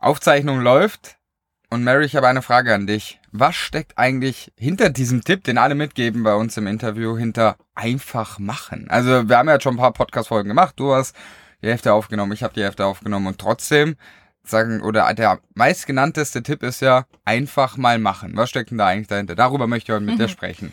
Aufzeichnung läuft. Und Mary, ich habe eine Frage an dich. Was steckt eigentlich hinter diesem Tipp, den alle mitgeben bei uns im Interview, hinter einfach machen? Also wir haben ja schon ein paar Podcast-Folgen gemacht. Du hast die Hälfte aufgenommen, ich habe die Hälfte aufgenommen und trotzdem sagen, oder der meistgenannteste Tipp ist ja einfach mal machen. Was steckt denn da eigentlich dahinter? Darüber möchte ich heute mit dir sprechen.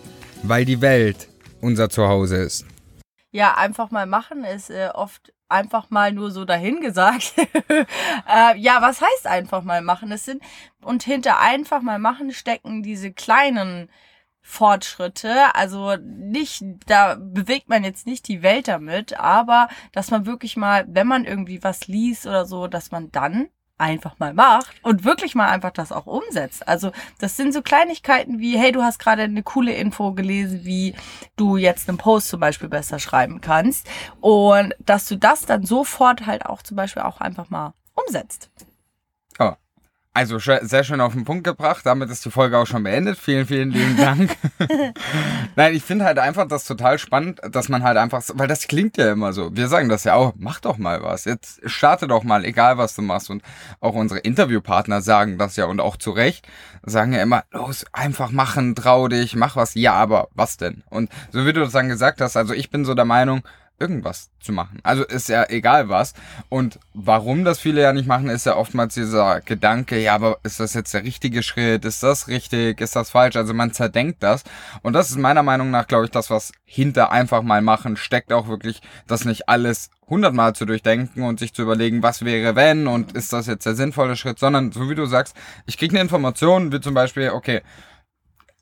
weil die Welt unser Zuhause ist. Ja, einfach mal machen ist äh, oft einfach mal nur so dahingesagt. äh, ja, was heißt einfach mal machen? Es sind und hinter einfach mal machen stecken diese kleinen Fortschritte. Also nicht, da bewegt man jetzt nicht die Welt damit, aber dass man wirklich mal, wenn man irgendwie was liest oder so, dass man dann einfach mal macht und wirklich mal einfach das auch umsetzt. Also das sind so Kleinigkeiten wie, hey, du hast gerade eine coole Info gelesen, wie du jetzt einen Post zum Beispiel besser schreiben kannst und dass du das dann sofort halt auch zum Beispiel auch einfach mal umsetzt. Oh, also sehr schön auf den Punkt gebracht. Damit ist die Folge auch schon beendet. Vielen, vielen lieben Dank. Nein, ich finde halt einfach das total spannend, dass man halt einfach, weil das klingt ja immer so. Wir sagen das ja auch, mach doch mal was. Jetzt starte doch mal, egal was du machst. Und auch unsere Interviewpartner sagen das ja und auch zu Recht, sagen ja immer, los, einfach machen, trau dich, mach was. Ja, aber was denn? Und so wie du das dann gesagt hast, also ich bin so der Meinung, irgendwas zu machen. Also ist ja egal was. Und warum das viele ja nicht machen, ist ja oftmals dieser Gedanke, ja, aber ist das jetzt der richtige Schritt? Ist das richtig? Ist das falsch? Also man zerdenkt das. Und das ist meiner Meinung nach, glaube ich, das, was hinter einfach mal machen steckt, auch wirklich, das nicht alles hundertmal zu durchdenken und sich zu überlegen, was wäre wenn und ist das jetzt der sinnvolle Schritt, sondern so wie du sagst, ich kriege eine Information, wie zum Beispiel, okay,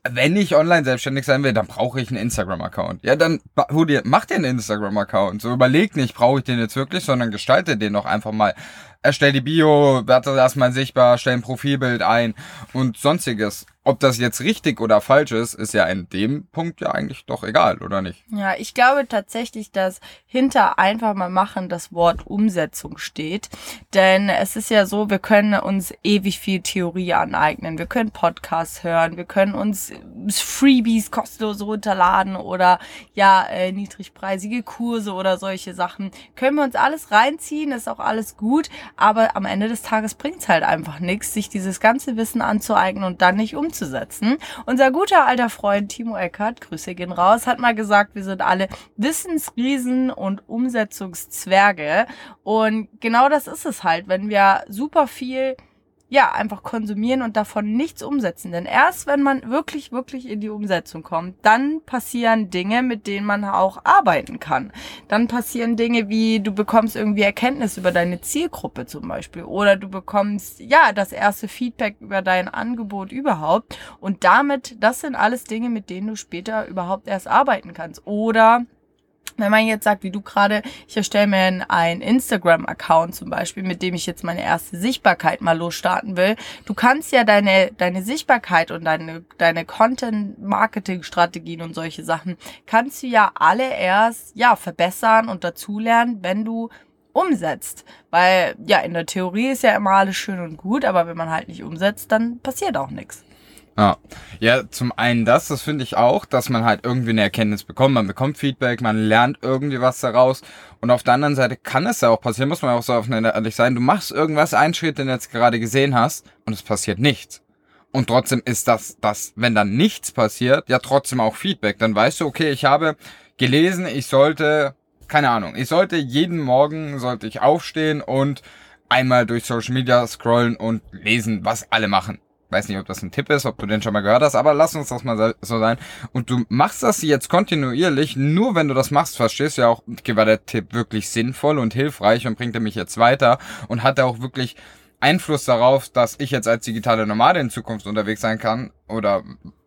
wenn ich online selbstständig sein will, dann brauche ich einen Instagram-Account. Ja, dann hol mach dir einen Instagram-Account. So überleg nicht, brauche ich den jetzt wirklich, sondern gestalte den doch einfach mal erstell die Bio, werde erstmal sichtbar, stell ein Profilbild ein und sonstiges. Ob das jetzt richtig oder falsch ist, ist ja in dem Punkt ja eigentlich doch egal, oder nicht? Ja, ich glaube tatsächlich, dass hinter einfach mal machen das Wort Umsetzung steht. Denn es ist ja so, wir können uns ewig viel Theorie aneignen. Wir können Podcasts hören, wir können uns Freebies kostenlos runterladen oder ja, äh, niedrigpreisige Kurse oder solche Sachen. Können wir uns alles reinziehen, ist auch alles gut aber am Ende des Tages bringt's halt einfach nichts, sich dieses ganze Wissen anzueignen und dann nicht umzusetzen. Unser guter alter Freund Timo Eckert, Grüße gehen raus, hat mal gesagt, wir sind alle Wissensriesen und Umsetzungszwerge. Und genau das ist es halt, wenn wir super viel ja, einfach konsumieren und davon nichts umsetzen. Denn erst wenn man wirklich, wirklich in die Umsetzung kommt, dann passieren Dinge, mit denen man auch arbeiten kann. Dann passieren Dinge wie, du bekommst irgendwie Erkenntnis über deine Zielgruppe zum Beispiel. Oder du bekommst, ja, das erste Feedback über dein Angebot überhaupt. Und damit, das sind alles Dinge, mit denen du später überhaupt erst arbeiten kannst. Oder wenn man jetzt sagt, wie du gerade, ich erstelle mir einen Instagram-Account zum Beispiel, mit dem ich jetzt meine erste Sichtbarkeit mal losstarten will, du kannst ja deine, deine Sichtbarkeit und deine, deine Content-Marketing-Strategien und solche Sachen, kannst du ja alle erst, ja, verbessern und dazulernen, wenn du umsetzt. Weil, ja, in der Theorie ist ja immer alles schön und gut, aber wenn man halt nicht umsetzt, dann passiert auch nichts. Ja. ja, zum einen das, das finde ich auch, dass man halt irgendwie eine Erkenntnis bekommt. Man bekommt Feedback, man lernt irgendwie was daraus. Und auf der anderen Seite kann es ja auch passieren, muss man auch so ehrlich sein. Du machst irgendwas, einen Schritt, den du jetzt gerade gesehen hast, und es passiert nichts. Und trotzdem ist das, das, wenn dann nichts passiert, ja trotzdem auch Feedback. Dann weißt du, okay, ich habe gelesen, ich sollte, keine Ahnung, ich sollte jeden Morgen, sollte ich aufstehen und einmal durch Social Media scrollen und lesen, was alle machen weiß nicht, ob das ein Tipp ist, ob du den schon mal gehört hast, aber lass uns das mal so sein. Und du machst das jetzt kontinuierlich, nur wenn du das machst, verstehst du ja auch, okay, war der Tipp wirklich sinnvoll und hilfreich und bringt er mich jetzt weiter und hat er auch wirklich Einfluss darauf, dass ich jetzt als digitale Nomade in Zukunft unterwegs sein kann oder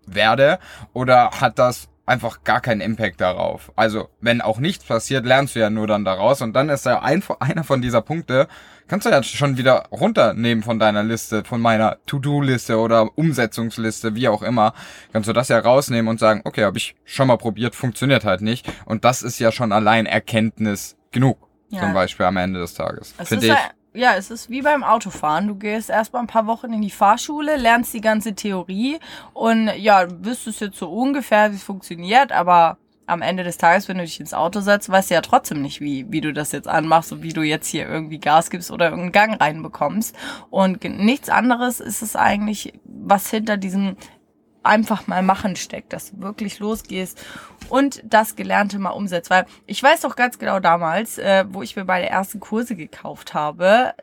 werde oder hat das einfach gar keinen Impact darauf. Also, wenn auch nichts passiert, lernst du ja nur dann daraus und dann ist ja ein, einer von dieser Punkte, kannst du ja schon wieder runternehmen von deiner Liste, von meiner To-Do-Liste oder Umsetzungsliste, wie auch immer. Kannst du das ja rausnehmen und sagen, okay, habe ich schon mal probiert, funktioniert halt nicht. Und das ist ja schon allein Erkenntnis genug, ja. zum Beispiel am Ende des Tages. Finde ich. Ja, es ist wie beim Autofahren. Du gehst erstmal ein paar Wochen in die Fahrschule, lernst die ganze Theorie und ja, wüsstest jetzt so ungefähr, wie es funktioniert, aber am Ende des Tages, wenn du dich ins Auto setzt, weißt du ja trotzdem nicht, wie, wie du das jetzt anmachst und wie du jetzt hier irgendwie Gas gibst oder irgendeinen Gang reinbekommst. Und nichts anderes ist es eigentlich, was hinter diesem einfach mal machen steckt, dass du wirklich losgehst und das Gelernte mal umsetzt. Weil ich weiß doch ganz genau damals, äh, wo ich mir meine ersten Kurse gekauft habe,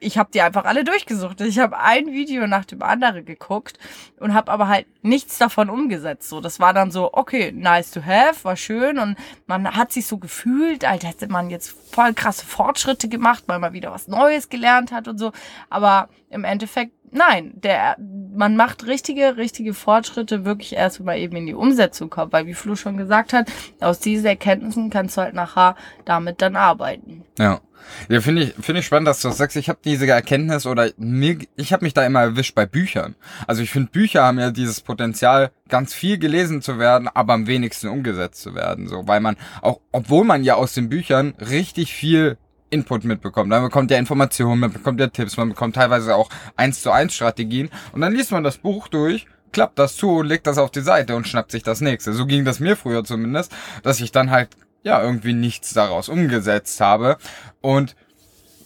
ich habe die einfach alle durchgesucht. Ich habe ein Video nach dem anderen geguckt und habe aber halt nichts davon umgesetzt. So, das war dann so, okay, nice to have, war schön und man hat sich so gefühlt, als hätte man jetzt voll krasse Fortschritte gemacht, weil man wieder was Neues gelernt hat und so. Aber im Endeffekt, nein, der, man macht richtige, richtige Fortschritte wirklich erst, wenn man eben in die Umsetzung kommt, weil wie Flo schon gesagt hat, aus diesen Erkenntnissen kannst du halt nachher damit dann arbeiten. Ja. Ja, finde ich, finde ich spannend, dass du das sagst. Ich habe diese Erkenntnis oder mir, ich habe mich da immer erwischt bei Büchern. Also ich finde, Bücher haben ja dieses Potenzial, ganz viel gelesen zu werden, aber am wenigsten umgesetzt zu werden. So, weil man auch, obwohl man ja aus den Büchern richtig viel Input mitbekommt. Man bekommt ja Informationen, man bekommt ja Tipps, man bekommt teilweise auch eins zu eins Strategien und dann liest man das Buch durch klappt das zu legt das auf die Seite und schnappt sich das nächste. So ging das mir früher zumindest, dass ich dann halt ja irgendwie nichts daraus umgesetzt habe. Und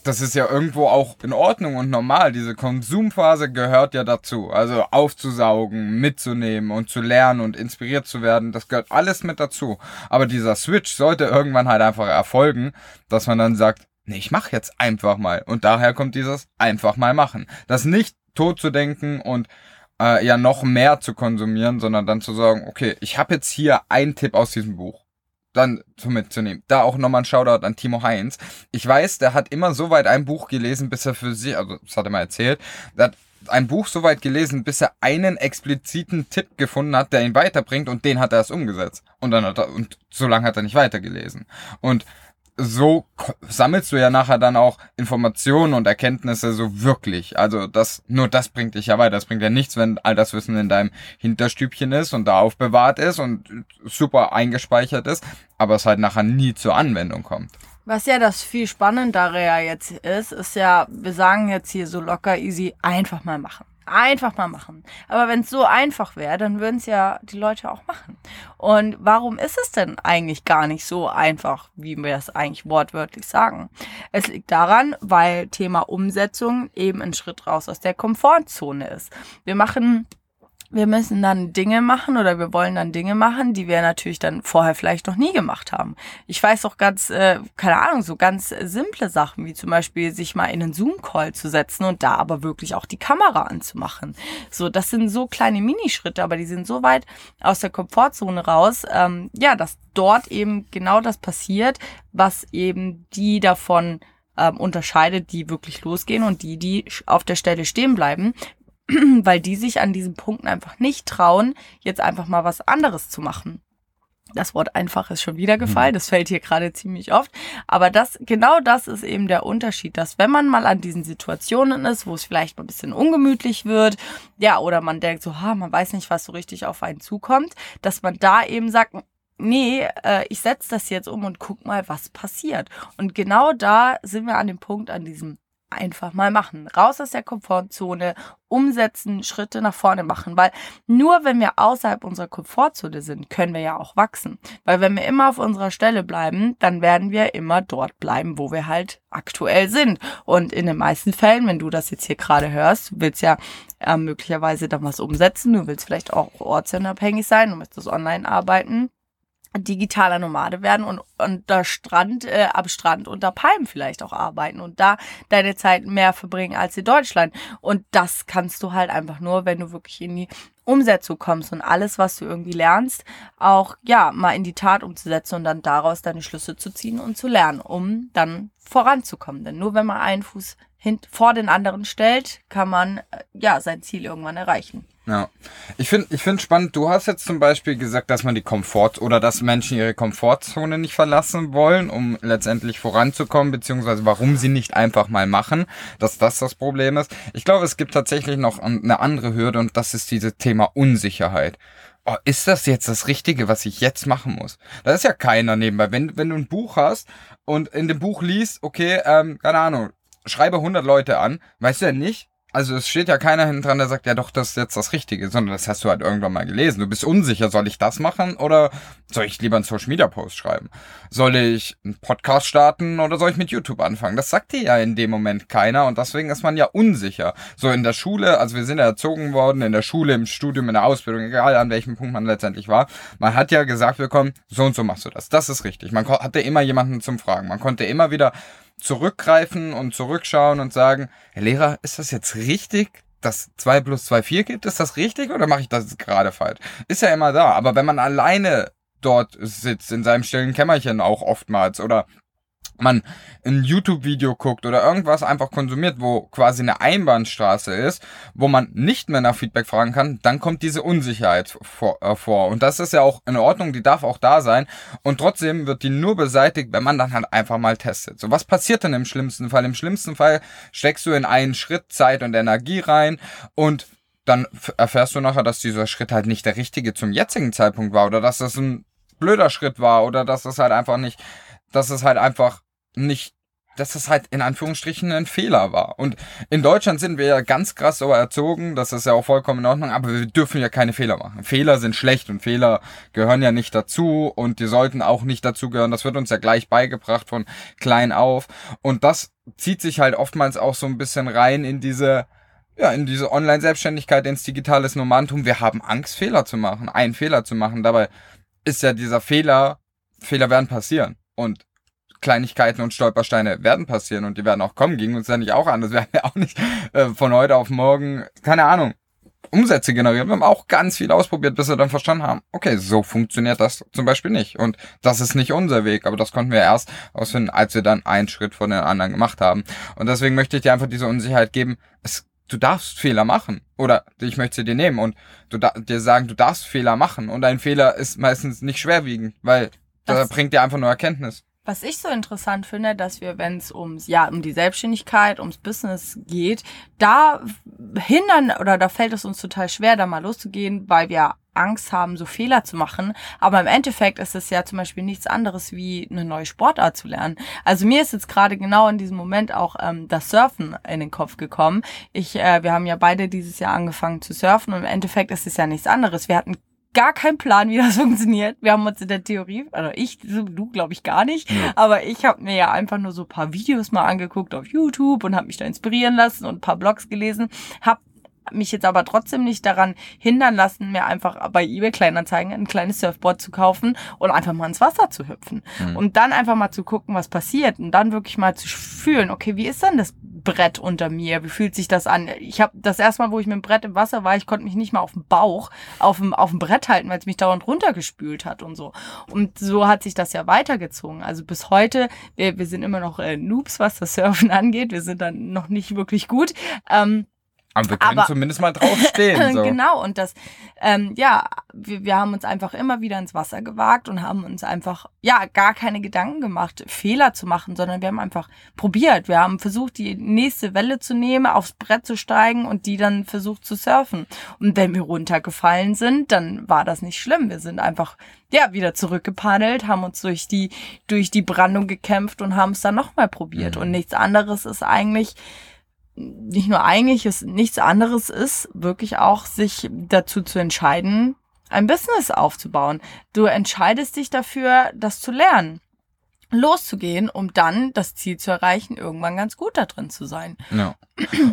das ist ja irgendwo auch in Ordnung und normal. Diese Konsumphase gehört ja dazu. Also aufzusaugen, mitzunehmen und zu lernen und inspiriert zu werden, das gehört alles mit dazu. Aber dieser Switch sollte irgendwann halt einfach erfolgen, dass man dann sagt, nee, ich mach jetzt einfach mal. Und daher kommt dieses einfach mal machen. Das nicht tot zu denken und äh, ja noch mehr zu konsumieren, sondern dann zu sagen, okay, ich habe jetzt hier einen Tipp aus diesem Buch dann so mitzunehmen. Da auch nochmal ein Shoutout an Timo Heinz. Ich weiß, der hat immer so weit ein Buch gelesen, bis er für sich, also das hat er mal erzählt, der hat ein Buch so weit gelesen, bis er einen expliziten Tipp gefunden hat, der ihn weiterbringt und den hat er erst umgesetzt. Und dann hat er, und so lange hat er nicht weitergelesen. Und so sammelst du ja nachher dann auch Informationen und Erkenntnisse so wirklich. Also das, nur das bringt dich ja weiter. Das bringt ja nichts, wenn all das Wissen in deinem Hinterstübchen ist und da aufbewahrt ist und super eingespeichert ist, aber es halt nachher nie zur Anwendung kommt. Was ja das viel Spannendere ja jetzt ist, ist ja, wir sagen jetzt hier so locker easy, einfach mal machen. Einfach mal machen. Aber wenn es so einfach wäre, dann würden es ja die Leute auch machen. Und warum ist es denn eigentlich gar nicht so einfach, wie wir es eigentlich wortwörtlich sagen? Es liegt daran, weil Thema Umsetzung eben ein Schritt raus aus der Komfortzone ist. Wir machen wir müssen dann Dinge machen oder wir wollen dann Dinge machen, die wir natürlich dann vorher vielleicht noch nie gemacht haben. Ich weiß auch ganz, äh, keine Ahnung, so ganz simple Sachen, wie zum Beispiel sich mal in einen Zoom-Call zu setzen und da aber wirklich auch die Kamera anzumachen. So, das sind so kleine Minischritte, aber die sind so weit aus der Komfortzone raus, ähm, ja, dass dort eben genau das passiert, was eben die davon ähm, unterscheidet, die wirklich losgehen und die, die auf der Stelle stehen bleiben, weil die sich an diesen Punkten einfach nicht trauen, jetzt einfach mal was anderes zu machen. Das Wort einfach ist schon wieder gefallen. Mhm. Das fällt hier gerade ziemlich oft. Aber das, genau das ist eben der Unterschied, dass wenn man mal an diesen Situationen ist, wo es vielleicht mal ein bisschen ungemütlich wird, ja, oder man denkt so, ha, man weiß nicht, was so richtig auf einen zukommt, dass man da eben sagt, nee, äh, ich setze das jetzt um und guck mal, was passiert. Und genau da sind wir an dem Punkt, an diesem einfach mal machen. Raus aus der Komfortzone, umsetzen, Schritte nach vorne machen, weil nur wenn wir außerhalb unserer Komfortzone sind, können wir ja auch wachsen. Weil wenn wir immer auf unserer Stelle bleiben, dann werden wir immer dort bleiben, wo wir halt aktuell sind. Und in den meisten Fällen, wenn du das jetzt hier gerade hörst, willst ja äh, möglicherweise dann was umsetzen, du willst vielleicht auch ortsunabhängig sein, du möchtest online arbeiten, digitaler Nomade werden und unter Strand, äh, am Strand unter Palmen vielleicht auch arbeiten und da deine Zeit mehr verbringen als in Deutschland. Und das kannst du halt einfach nur, wenn du wirklich in die Umsetzung kommst und alles, was du irgendwie lernst, auch ja mal in die Tat umzusetzen und dann daraus deine Schlüsse zu ziehen und zu lernen, um dann voranzukommen. Denn nur wenn man einen Fuß vor den anderen stellt, kann man äh, ja sein Ziel irgendwann erreichen. Ja. Ich finde ich finde spannend, du hast jetzt zum Beispiel gesagt, dass man die Komfort oder dass Menschen ihre Komfortzone nicht verlassen wollen, um letztendlich voranzukommen, beziehungsweise warum sie nicht einfach mal machen, dass das das Problem ist. Ich glaube, es gibt tatsächlich noch eine andere Hürde und das ist dieses Thema Unsicherheit. Oh, ist das jetzt das Richtige, was ich jetzt machen muss? Da ist ja keiner nebenbei. Wenn, wenn du ein Buch hast und in dem Buch liest, okay, ähm, keine Ahnung, schreibe 100 Leute an, weißt du ja nicht, also es steht ja keiner hinten dran, der sagt, ja doch, das ist jetzt das Richtige, sondern das hast du halt irgendwann mal gelesen. Du bist unsicher, soll ich das machen oder soll ich lieber einen Social Media Post schreiben? Soll ich einen Podcast starten oder soll ich mit YouTube anfangen? Das sagt dir ja in dem Moment keiner und deswegen ist man ja unsicher. So in der Schule, also wir sind ja erzogen worden, in der Schule, im Studium, in der Ausbildung, egal an welchem Punkt man letztendlich war. Man hat ja gesagt bekommen, so und so machst du das. Das ist richtig. Man hatte immer jemanden zum Fragen. Man konnte immer wieder zurückgreifen und zurückschauen und sagen, Herr Lehrer, ist das jetzt richtig, dass 2 plus 2 4 gibt? Ist das richtig oder mache ich das gerade falsch? Ist ja immer da. Aber wenn man alleine dort sitzt, in seinem stillen Kämmerchen auch oftmals oder man ein YouTube-Video guckt oder irgendwas einfach konsumiert, wo quasi eine Einbahnstraße ist, wo man nicht mehr nach Feedback fragen kann, dann kommt diese Unsicherheit vor, äh, vor. Und das ist ja auch in Ordnung, die darf auch da sein. Und trotzdem wird die nur beseitigt, wenn man dann halt einfach mal testet. So, was passiert denn im schlimmsten Fall? Im schlimmsten Fall steckst du in einen Schritt Zeit und Energie rein und dann erfährst du nachher, dass dieser Schritt halt nicht der richtige zum jetzigen Zeitpunkt war oder dass das ein blöder Schritt war oder dass es halt einfach nicht, dass es halt einfach nicht, dass das halt in Anführungsstrichen ein Fehler war. Und in Deutschland sind wir ja ganz krass so erzogen, das ist ja auch vollkommen in Ordnung, aber wir dürfen ja keine Fehler machen. Fehler sind schlecht und Fehler gehören ja nicht dazu und die sollten auch nicht dazu gehören. Das wird uns ja gleich beigebracht von klein auf. Und das zieht sich halt oftmals auch so ein bisschen rein in diese, ja, in diese Online-Selbstständigkeit, ins digitales Nomadentum. Wir haben Angst, Fehler zu machen, einen Fehler zu machen. Dabei ist ja dieser Fehler, Fehler werden passieren. Und Kleinigkeiten und Stolpersteine werden passieren und die werden auch kommen, ging uns ja nicht auch an. Das werden ja auch nicht äh, von heute auf morgen, keine Ahnung, Umsätze generieren. Wir haben auch ganz viel ausprobiert, bis wir dann verstanden haben, okay, so funktioniert das zum Beispiel nicht. Und das ist nicht unser Weg, aber das konnten wir erst ausfinden, als wir dann einen Schritt von den anderen gemacht haben. Und deswegen möchte ich dir einfach diese Unsicherheit geben, es, du darfst Fehler machen. Oder ich möchte sie dir nehmen und du dir sagen, du darfst Fehler machen. Und ein Fehler ist meistens nicht schwerwiegend, weil das bringt dir einfach nur Erkenntnis. Was ich so interessant finde, dass wir, wenn es ums ja um die Selbstständigkeit, ums Business geht, da hindern oder da fällt es uns total schwer, da mal loszugehen, weil wir Angst haben, so Fehler zu machen. Aber im Endeffekt ist es ja zum Beispiel nichts anderes wie eine neue Sportart zu lernen. Also mir ist jetzt gerade genau in diesem Moment auch ähm, das Surfen in den Kopf gekommen. Ich, äh, wir haben ja beide dieses Jahr angefangen zu surfen und im Endeffekt ist es ja nichts anderes. Wir hatten gar keinen Plan, wie das funktioniert. Wir haben uns in der Theorie, also ich, du glaube ich gar nicht, ja. aber ich habe mir ja einfach nur so paar Videos mal angeguckt auf YouTube und habe mich da inspirieren lassen und ein paar Blogs gelesen, habe mich jetzt aber trotzdem nicht daran hindern lassen, mir einfach bei eBay Kleinanzeigen ein kleines Surfboard zu kaufen und einfach mal ins Wasser zu hüpfen. Mhm. Und dann einfach mal zu gucken, was passiert und dann wirklich mal zu fühlen, okay, wie ist denn das Brett unter mir. Wie fühlt sich das an? Ich habe das erste Mal, wo ich mit dem Brett im Wasser war, ich konnte mich nicht mal auf dem Bauch auf dem, auf dem Brett halten, weil es mich dauernd runtergespült hat und so. Und so hat sich das ja weitergezogen. Also bis heute, wir, wir sind immer noch äh, Noobs, was das Surfen angeht. Wir sind dann noch nicht wirklich gut. Ähm, aber wir können aber, zumindest mal draufstehen. So. genau, und das, ähm, ja, wir, wir haben uns einfach immer wieder ins Wasser gewagt und haben uns einfach, ja, gar keine Gedanken gemacht, Fehler zu machen, sondern wir haben einfach probiert. Wir haben versucht, die nächste Welle zu nehmen, aufs Brett zu steigen und die dann versucht zu surfen. Und wenn wir runtergefallen sind, dann war das nicht schlimm. Wir sind einfach, ja, wieder zurückgepaddelt, haben uns durch die, durch die Brandung gekämpft und haben es dann nochmal probiert. Mhm. Und nichts anderes ist eigentlich, nicht nur eigentlich ist nichts anderes ist, wirklich auch sich dazu zu entscheiden, ein Business aufzubauen. Du entscheidest dich dafür, das zu lernen. Loszugehen, um dann das Ziel zu erreichen, irgendwann ganz gut da drin zu sein. Ja.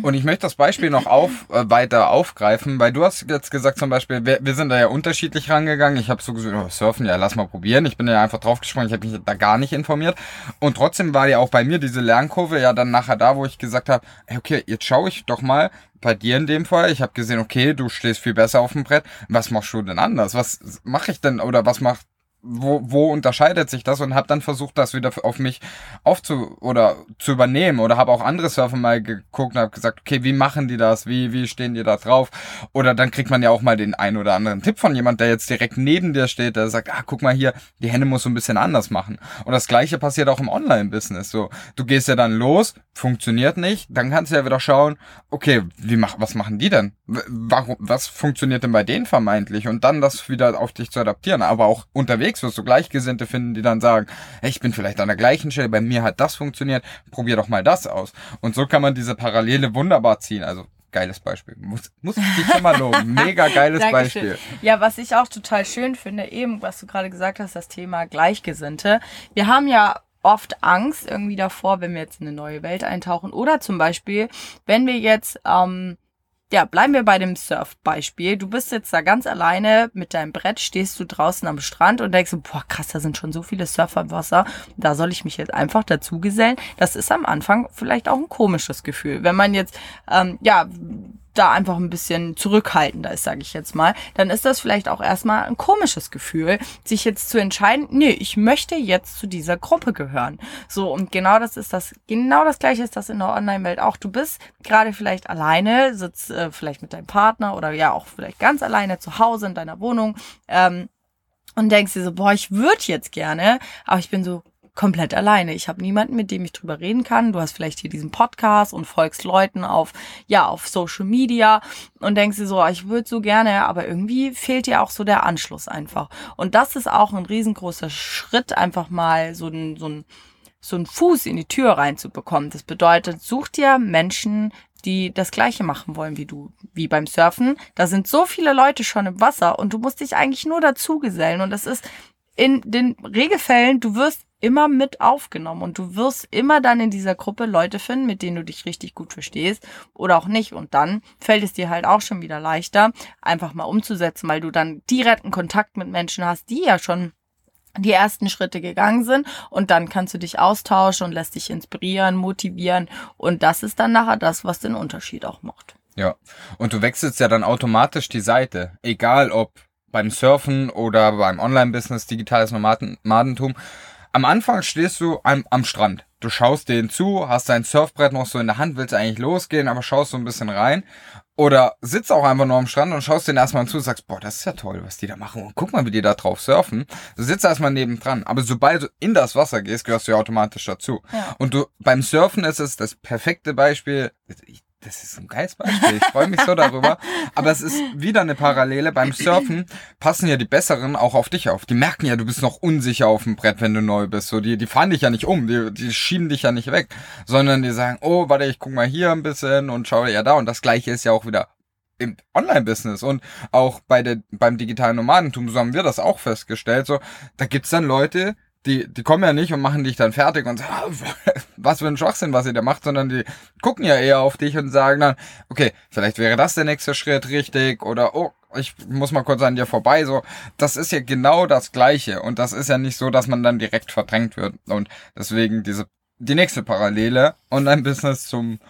Und ich möchte das Beispiel noch auf, äh, weiter aufgreifen, weil du hast jetzt gesagt zum Beispiel, wir, wir sind da ja unterschiedlich rangegangen. Ich habe so gesagt, oh, Surfen, ja, lass mal probieren. Ich bin ja einfach draufgesprungen, ich habe mich da gar nicht informiert. Und trotzdem war ja auch bei mir diese Lernkurve ja dann nachher da, wo ich gesagt habe, okay, jetzt schaue ich doch mal bei dir in dem Fall. Ich habe gesehen, okay, du stehst viel besser auf dem Brett. Was machst du denn anders? Was mache ich denn oder was macht wo, wo unterscheidet sich das und habe dann versucht, das wieder auf mich aufzu oder zu übernehmen oder habe auch andere Surfer mal geguckt und habe gesagt, okay, wie machen die das? Wie wie stehen die da drauf? Oder dann kriegt man ja auch mal den einen oder anderen Tipp von jemand, der jetzt direkt neben dir steht, der sagt, ah, guck mal hier, die Hände muss so ein bisschen anders machen. Und das gleiche passiert auch im Online Business, so du gehst ja dann los, funktioniert nicht, dann kannst du ja wieder schauen, okay, wie mach was machen die denn? Warum was funktioniert denn bei denen vermeintlich und dann das wieder auf dich zu adaptieren, aber auch unterwegs unterwegs wirst du Gleichgesinnte finden, die dann sagen, hey, ich bin vielleicht an der gleichen Stelle, bei mir hat das funktioniert, probier doch mal das aus. Und so kann man diese Parallele wunderbar ziehen. Also geiles Beispiel. Muss, muss ich dich schon mal loben. Mega geiles Beispiel. Ja, was ich auch total schön finde, eben, was du gerade gesagt hast, das Thema Gleichgesinnte. Wir haben ja oft Angst irgendwie davor, wenn wir jetzt in eine neue Welt eintauchen. Oder zum Beispiel, wenn wir jetzt ähm, ja, bleiben wir bei dem Surf-Beispiel. Du bist jetzt da ganz alleine mit deinem Brett, stehst du draußen am Strand und denkst, boah, krass, da sind schon so viele Surfer im Wasser. Da soll ich mich jetzt einfach dazu gesellen. Das ist am Anfang vielleicht auch ein komisches Gefühl. Wenn man jetzt, ähm, ja, da einfach ein bisschen zurückhaltender ist, sage ich jetzt mal, dann ist das vielleicht auch erstmal ein komisches Gefühl, sich jetzt zu entscheiden, nee, ich möchte jetzt zu dieser Gruppe gehören. So, und genau das ist das, genau das gleiche ist das in der Online-Welt auch. Du bist gerade vielleicht alleine, sitzt äh, vielleicht mit deinem Partner oder ja auch vielleicht ganz alleine zu Hause in deiner Wohnung ähm, und denkst dir so, boah, ich würde jetzt gerne, aber ich bin so komplett alleine. Ich habe niemanden, mit dem ich drüber reden kann. Du hast vielleicht hier diesen Podcast und folgst Leuten auf, ja, auf Social Media und denkst dir so, ich würde so gerne, aber irgendwie fehlt dir auch so der Anschluss einfach. Und das ist auch ein riesengroßer Schritt, einfach mal so ein, so ein, so ein Fuß in die Tür reinzubekommen. Das bedeutet, such dir Menschen, die das Gleiche machen wollen wie du, wie beim Surfen. Da sind so viele Leute schon im Wasser und du musst dich eigentlich nur dazu gesellen. Und das ist in den Regelfällen, du wirst immer mit aufgenommen und du wirst immer dann in dieser Gruppe Leute finden, mit denen du dich richtig gut verstehst oder auch nicht. Und dann fällt es dir halt auch schon wieder leichter, einfach mal umzusetzen, weil du dann direkten Kontakt mit Menschen hast, die ja schon die ersten Schritte gegangen sind und dann kannst du dich austauschen und lässt dich inspirieren, motivieren und das ist dann nachher das, was den Unterschied auch macht. Ja, und du wechselst ja dann automatisch die Seite, egal ob beim Surfen oder beim Online-Business, digitales Nomadentum. Am Anfang stehst du am, am Strand. Du schaust denen zu, hast dein Surfbrett noch so in der Hand, willst eigentlich losgehen, aber schaust so ein bisschen rein. Oder sitzt auch einfach nur am Strand und schaust denen erstmal zu und sagst, boah, das ist ja toll, was die da machen. Und guck mal, wie die da drauf surfen. Du sitzt erstmal nebendran. Aber sobald du in das Wasser gehst, gehörst du ja automatisch dazu. Ja. Und du, beim Surfen ist es das perfekte Beispiel. Ich das ist ein geiles Beispiel. Ich freue mich so darüber. Aber es ist wieder eine Parallele. Beim Surfen passen ja die Besseren auch auf dich auf. Die merken ja, du bist noch unsicher auf dem Brett, wenn du neu bist. So, die, die fahren dich ja nicht um. Die, die schieben dich ja nicht weg. Sondern die sagen, oh, warte, ich guck mal hier ein bisschen und schau ja da. Und das Gleiche ist ja auch wieder im Online-Business und auch bei der, beim digitalen Nomadentum, so haben wir das auch festgestellt, so, da gibt's dann Leute, die, die kommen ja nicht und machen dich dann fertig und sagen, was für ein Schwachsinn, was ihr da macht, sondern die gucken ja eher auf dich und sagen dann, okay, vielleicht wäre das der nächste Schritt richtig oder oh, ich muss mal kurz an dir vorbei, so. Das ist ja genau das Gleiche und das ist ja nicht so, dass man dann direkt verdrängt wird und deswegen diese, die nächste Parallele, Online-Business zum,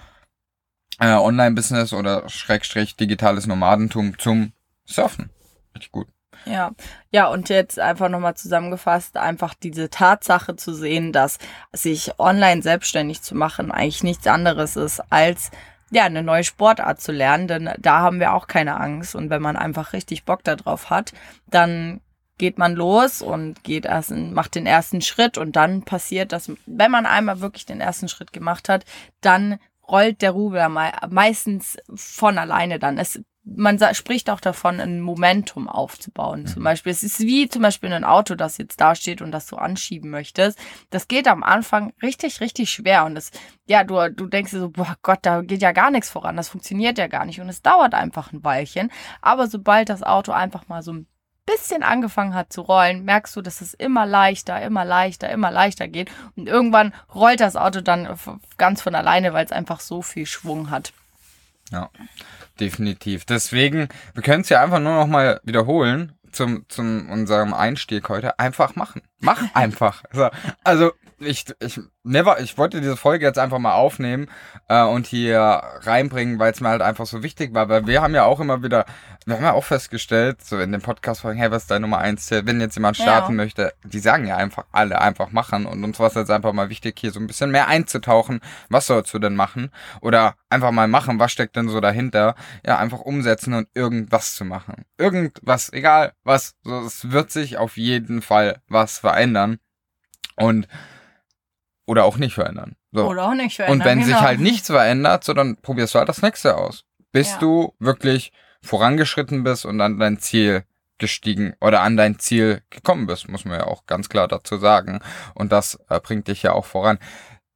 äh, Online-Business oder Schrägstrich digitales Nomadentum zum Surfen. Richtig gut. Ja, ja, und jetzt einfach nochmal zusammengefasst, einfach diese Tatsache zu sehen, dass sich online selbstständig zu machen eigentlich nichts anderes ist als ja, eine neue Sportart zu lernen, denn da haben wir auch keine Angst. Und wenn man einfach richtig Bock darauf hat, dann geht man los und geht erst, macht den ersten Schritt und dann passiert das, wenn man einmal wirklich den ersten Schritt gemacht hat, dann rollt der Rubel meistens von alleine dann. Es man spricht auch davon, ein Momentum aufzubauen. Mhm. Zum Beispiel, es ist wie zum Beispiel ein Auto, das jetzt da steht und das du anschieben möchtest. Das geht am Anfang richtig, richtig schwer und das, ja, du, du denkst dir so, boah Gott, da geht ja gar nichts voran, das funktioniert ja gar nicht und es dauert einfach ein Weilchen. Aber sobald das Auto einfach mal so ein bisschen angefangen hat zu rollen, merkst du, dass es immer leichter, immer leichter, immer leichter geht. Und irgendwann rollt das Auto dann ganz von alleine, weil es einfach so viel Schwung hat. Ja, definitiv. Deswegen, wir können es ja einfach nur noch mal wiederholen zum, zum unserem Einstieg heute. Einfach machen. Mach einfach. Also, also ich, ich, never, ich wollte diese Folge jetzt einfach mal aufnehmen äh, und hier reinbringen, weil es mir halt einfach so wichtig war. Weil wir haben ja auch immer wieder, wir haben ja auch festgestellt, so in den Podcast-Folgen, hey, was ist deine Nummer eins? Wenn jetzt jemand starten ja. möchte, die sagen ja einfach alle einfach machen. Und uns war es jetzt einfach mal wichtig, hier so ein bisschen mehr einzutauchen. Was sollst du denn machen? Oder einfach mal machen, was steckt denn so dahinter? Ja, einfach umsetzen und irgendwas zu machen. Irgendwas, egal was, so, es wird sich auf jeden Fall was verändern. Und oder auch nicht verändern. So. Oder auch nicht verändern. Und wenn genau. sich halt nichts verändert, so dann probierst du halt das nächste aus. Bis ja. du wirklich vorangeschritten bist und an dein Ziel gestiegen oder an dein Ziel gekommen bist, muss man ja auch ganz klar dazu sagen. Und das äh, bringt dich ja auch voran.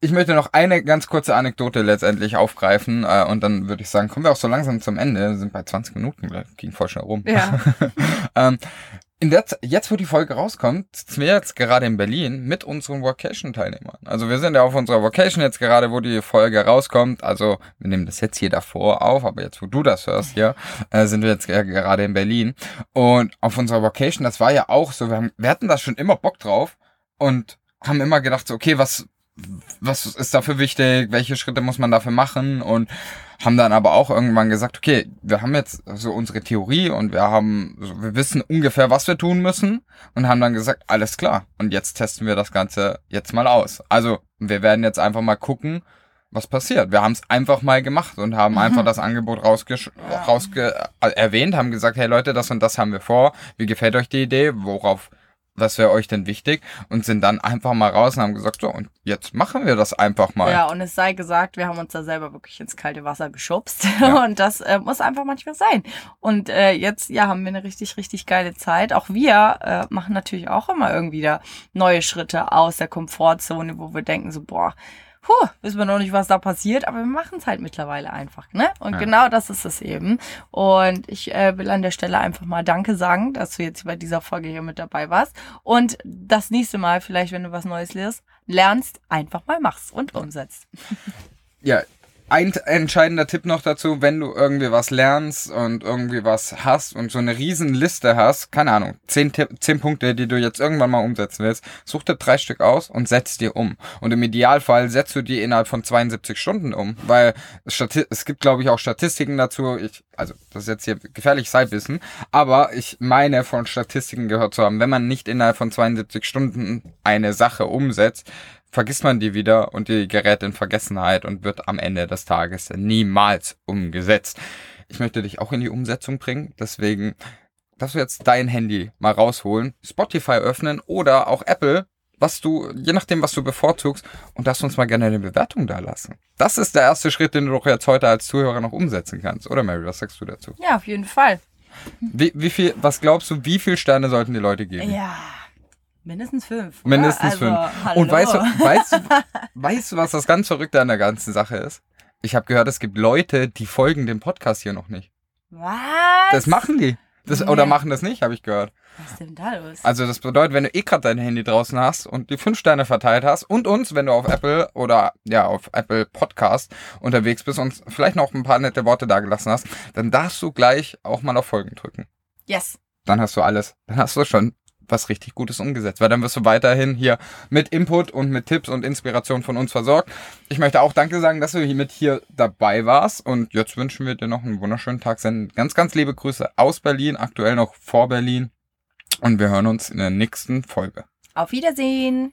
Ich möchte noch eine ganz kurze Anekdote letztendlich aufgreifen äh, und dann würde ich sagen, kommen wir auch so langsam zum Ende. Wir sind bei 20 Minuten, ging voll schnell rum. Ja. ähm, in der jetzt, wo die Folge rauskommt, sitzen wir jetzt gerade in Berlin mit unseren Vocation-Teilnehmern. Also wir sind ja auf unserer Vocation jetzt gerade, wo die Folge rauskommt. Also wir nehmen das jetzt hier davor auf, aber jetzt, wo du das hörst hier, äh, sind wir jetzt gerade in Berlin. Und auf unserer Vocation, das war ja auch so, wir, haben, wir hatten da schon immer Bock drauf und haben immer gedacht, so, okay, was, was ist dafür wichtig? Welche Schritte muss man dafür machen? Und haben dann aber auch irgendwann gesagt, okay, wir haben jetzt so unsere Theorie und wir haben, wir wissen ungefähr, was wir tun müssen und haben dann gesagt, alles klar. Und jetzt testen wir das Ganze jetzt mal aus. Also wir werden jetzt einfach mal gucken, was passiert. Wir haben es einfach mal gemacht und haben mhm. einfach das Angebot rausge rausge äh, erwähnt, haben gesagt, hey Leute, das und das haben wir vor. Wie gefällt euch die Idee? Worauf was wäre euch denn wichtig? Und sind dann einfach mal raus und haben gesagt, so, und jetzt machen wir das einfach mal. Ja, und es sei gesagt, wir haben uns da selber wirklich ins kalte Wasser geschubst. Ja. Und das äh, muss einfach manchmal sein. Und äh, jetzt, ja, haben wir eine richtig, richtig geile Zeit. Auch wir äh, machen natürlich auch immer irgendwie da neue Schritte aus der Komfortzone, wo wir denken so, boah, puh, wissen wir noch nicht, was da passiert, aber wir machen es halt mittlerweile einfach, ne? Und ja. genau das ist es eben. Und ich äh, will an der Stelle einfach mal Danke sagen, dass du jetzt bei dieser Folge hier mit dabei warst. Und das nächste Mal, vielleicht, wenn du was Neues lernst, lernst, einfach mal machst und umsetzt. Ja, ein entscheidender Tipp noch dazu, wenn du irgendwie was lernst und irgendwie was hast und so eine riesen Liste hast, keine Ahnung, zehn, zehn Punkte, die du jetzt irgendwann mal umsetzen willst, such dir drei Stück aus und setz dir um. Und im Idealfall setzt du die innerhalb von 72 Stunden um, weil es gibt, glaube ich, auch Statistiken dazu. Ich, also, das ist jetzt hier gefährlich Zeitwissen, aber ich meine von Statistiken gehört zu haben, wenn man nicht innerhalb von 72 Stunden eine Sache umsetzt, vergisst man die wieder und die gerät in Vergessenheit und wird am Ende des Tages niemals umgesetzt. Ich möchte dich auch in die Umsetzung bringen, deswegen darfst du jetzt dein Handy mal rausholen, Spotify öffnen oder auch Apple, was du, je nachdem, was du bevorzugst, und darfst uns mal gerne eine Bewertung da lassen. Das ist der erste Schritt, den du doch jetzt heute als Zuhörer noch umsetzen kannst, oder Mary? Was sagst du dazu? Ja, auf jeden Fall. Wie, wie viel, was glaubst du, wie viele Sterne sollten die Leute geben? Ja. Mindestens fünf. Mindestens also, fünf. Hallo. Und weißt du, weißt, du, weißt du, was das ganz Verrückte an der ganzen Sache ist? Ich habe gehört, es gibt Leute, die folgen dem Podcast hier noch nicht. Was? Das machen die. Das, nee. Oder machen das nicht, habe ich gehört. Was ist denn da los? Also das bedeutet, wenn du eh gerade dein Handy draußen hast und die fünf Sterne verteilt hast und uns, wenn du auf Apple oder ja auf Apple Podcast unterwegs bist und vielleicht noch ein paar nette Worte da gelassen hast, dann darfst du gleich auch mal auf Folgen drücken. Yes. Dann hast du alles. Dann hast du schon was richtig Gutes umgesetzt. Weil dann wirst du weiterhin hier mit Input und mit Tipps und Inspiration von uns versorgt. Ich möchte auch Danke sagen, dass du hier mit hier dabei warst. Und jetzt wünschen wir dir noch einen wunderschönen Tag. Senden ganz, ganz liebe Grüße aus Berlin, aktuell noch vor Berlin. Und wir hören uns in der nächsten Folge. Auf Wiedersehen.